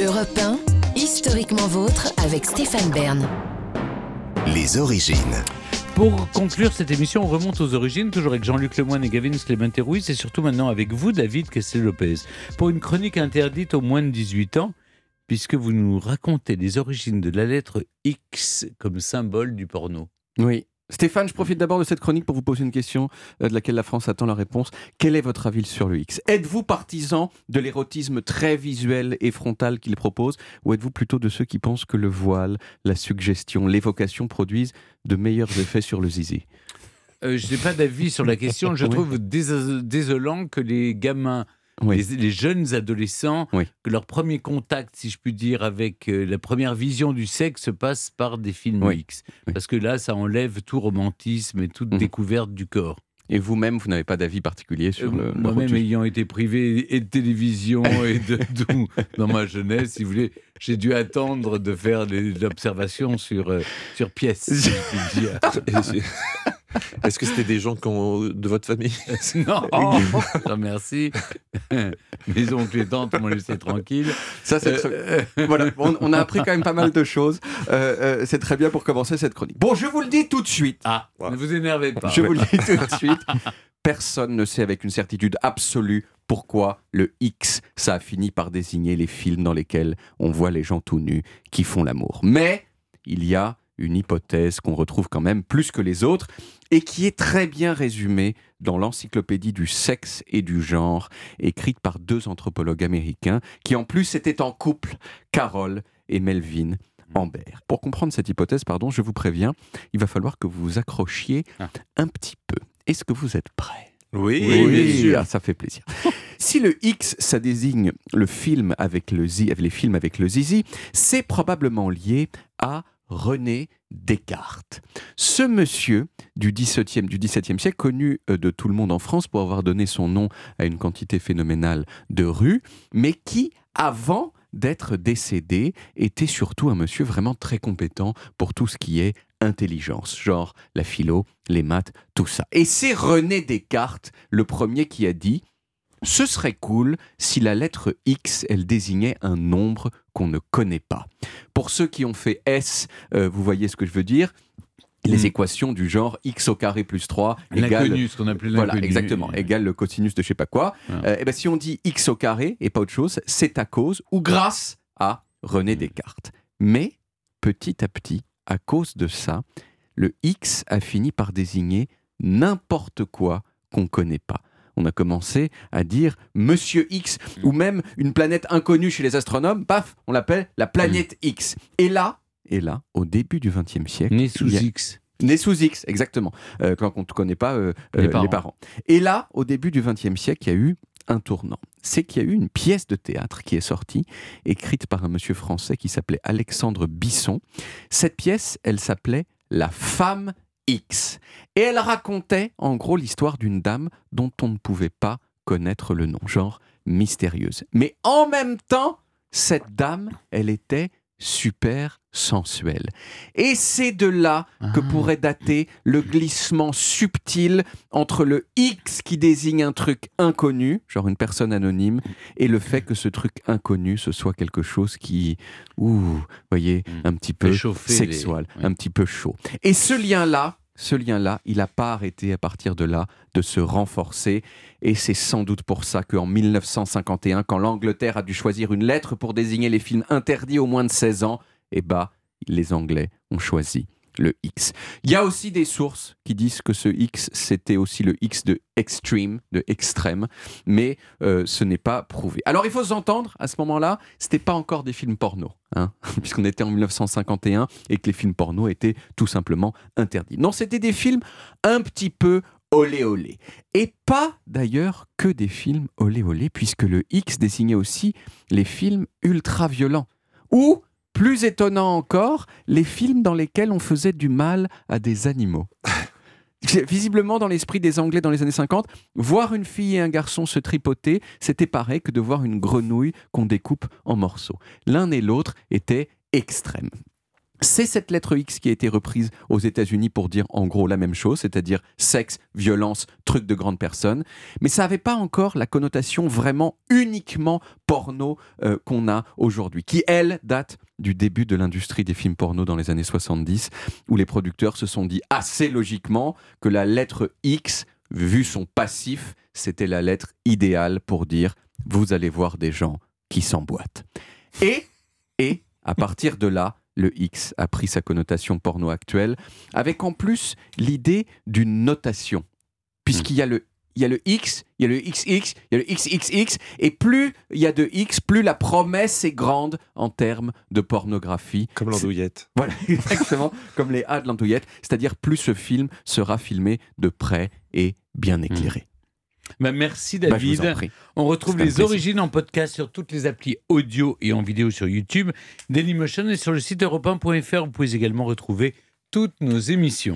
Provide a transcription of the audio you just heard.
Europe 1, historiquement vôtre avec Stéphane Bern. Les origines. Pour conclure cette émission, on remonte aux origines, toujours avec Jean-Luc Lemoyne et Gavin Clément Ruiz, et surtout maintenant avec vous, David Castel-Lopez, pour une chronique interdite aux moins de 18 ans, puisque vous nous racontez les origines de la lettre X comme symbole du porno. Oui. Stéphane, je profite d'abord de cette chronique pour vous poser une question euh, de laquelle la France attend la réponse. Quel est votre avis sur le X? Êtes-vous partisan de l'érotisme très visuel et frontal qu'il propose ou êtes-vous plutôt de ceux qui pensent que le voile, la suggestion, l'évocation produisent de meilleurs effets sur le zizi? Euh, je n'ai pas d'avis sur la question. Je trouve dés- désolant que les gamins, Oui. les, les jeunes adolescents, Oui. que leur premier contact, si je puis dire, avec euh, la première vision du sexe passe par des films Oui. X. Parce que là, ça enlève tout romantisme et toute Mhm. découverte du corps. Et vous-même, vous n'avez pas d'avis particulier sur Euh, le Moi-même ayant été privé et de télévision et de tout dans ma jeunesse, si vous voulez, j'ai dû attendre de faire des- de l'observation sur, euh, sur pièce. Est-ce que c'était des gens de votre famille? Non, je remercie. Mes oncles et tantes m'ont laissé tranquille. Ça, c'est Euh, très- voilà, on, on a appris quand même pas mal de choses. Euh, euh, c'est très bien pour commencer cette chronique. Bon, je vous le dis tout de suite. Ah, ne vous énervez pas. Je vous le dis tout de suite. Personne ne sait avec une certitude absolue pourquoi le X, ça a fini par désigner les films dans lesquels on voit les gens tout nus qui font l'amour. Mais il y a une hypothèse qu'on retrouve quand même plus que les autres et qui est très bien résumée dans l'encyclopédie du sexe et du genre, écrite par deux anthropologues américains qui en plus étaient en couple, Carol et Melvin Ambert. Pour comprendre cette hypothèse, pardon, je vous préviens, il va falloir que vous vous accrochiez Ah. un petit peu. Est-ce que vous êtes prêts? Oui, Oui, bien sûr. ah, ça fait plaisir. si le X, ça désigne le film avec le avec les films avec le zizi, c'est probablement lié à René Descartes. Ce monsieur du XVIIe du siècle, connu euh, de tout le monde en France pour avoir donné son nom à une quantité phénoménale de rues, mais qui, avant d'être décédé, était surtout un monsieur vraiment très compétent pour tout ce qui est intelligence, genre la philo, les maths, tout ça. Et c'est René Descartes, le premier qui a dit ce serait cool si la lettre X, elle désignait un nombre qu'on ne connaît pas. Pour ceux qui ont fait S, euh, vous voyez ce que je veux dire les Mm. équations du genre x au carré plus 3 égale L'inconnu, ce qu'on appelait voilà, exactement, égale le cosinus de je sais pas quoi. Ah. Euh, et ben, si on dit x au carré et pas autre chose, c'est à cause ou grâce à René Descartes. Mais petit à petit, à cause de ça, le x a fini par désigner n'importe quoi qu'on connaît pas. On a commencé à dire Monsieur X ou même une planète inconnue chez les astronomes, paf, on l'appelle la planète X. Et là, et là, au début du XXe siècle, Né sous a- X. Né sous X, exactement, euh, quand on ne connaît pas euh, Les euh, parents. les parents. Et là, au début du XXe siècle, il y a eu un tournant. C'est qu'il y a eu une pièce de théâtre qui est sortie, écrite par un monsieur français qui s'appelait Alexandre Bisson. Cette pièce, elle s'appelait La femme X. Et elle racontait, en gros, l'histoire d'une dame dont on ne pouvait pas connaître le nom, genre mystérieuse. Mais en même temps, cette dame, elle était super sensuelle. Et c'est de là que Ah. pourrait dater le glissement subtil entre le X qui désigne un truc inconnu, genre une personne anonyme, et le fait que ce truc inconnu, ce soit quelque chose qui, ouh, voyez, Mm. un petit peu sexuel, les- un petit peu chaud. Et ce lien-là, ce lien-là, il n'a pas arrêté à partir de là de se renforcer. Et c'est sans doute pour ça qu'en 1951, quand l'Angleterre a dû choisir une lettre pour désigner les films interdits aux moins de 16 ans, eh ben, les Anglais ont choisi le X. Il y a aussi des sources qui disent que ce X, c'était aussi le X de extreme, de extrême, mais euh, ce n'est pas prouvé. Alors il faut s'entendre, à ce moment-là, c'était pas encore des films porno, hein, puisqu'on était en 1951 et que les films porno étaient tout simplement interdits. Non, c'était des films un petit peu olé olé. Et pas d'ailleurs que des films olé olé, puisque le X désignait aussi les films ultra violents. Ou, plus étonnant encore, les films dans lesquels on faisait du mal à des animaux. Visiblement, dans l'esprit des Anglais dans les années 50, voir une fille et un garçon se tripoter, c'était pareil que de voir une grenouille qu'on découpe en morceaux. L'un et l'autre étaient extrêmes. C'est cette lettre X qui a été reprise aux États-Unis pour dire en gros la même chose, c'est-à-dire sexe, violence, truc de grande personne. Mais ça n'avait pas encore la connotation vraiment uniquement porno euh, qu'on a aujourd'hui, qui elle date du début de l'industrie des films porno dans les années 70, où les producteurs se sont dit assez logiquement que la lettre X, vu son passif, c'était la lettre idéale pour dire vous allez voir des gens qui s'emboîtent. Et, et, à partir de là, le X a pris sa connotation porno actuelle, avec en plus l'idée d'une notation. Puisqu'il y a le il y a le X, il y a le XX, il y a le XXX, et plus il y a de X, plus la promesse est grande en termes de pornographie. Comme l'andouillette. Voilà, exactement, comme les A de l'andouillette, c'est-à-dire plus ce film sera filmé de près et bien éclairé. Bah, merci Bah, David. On retrouve les plaisir. origines en podcast sur toutes les applis audio et en vidéo sur YouTube, Dailymotion et sur le site europe1.fr. Vous pouvez également retrouver toutes nos émissions.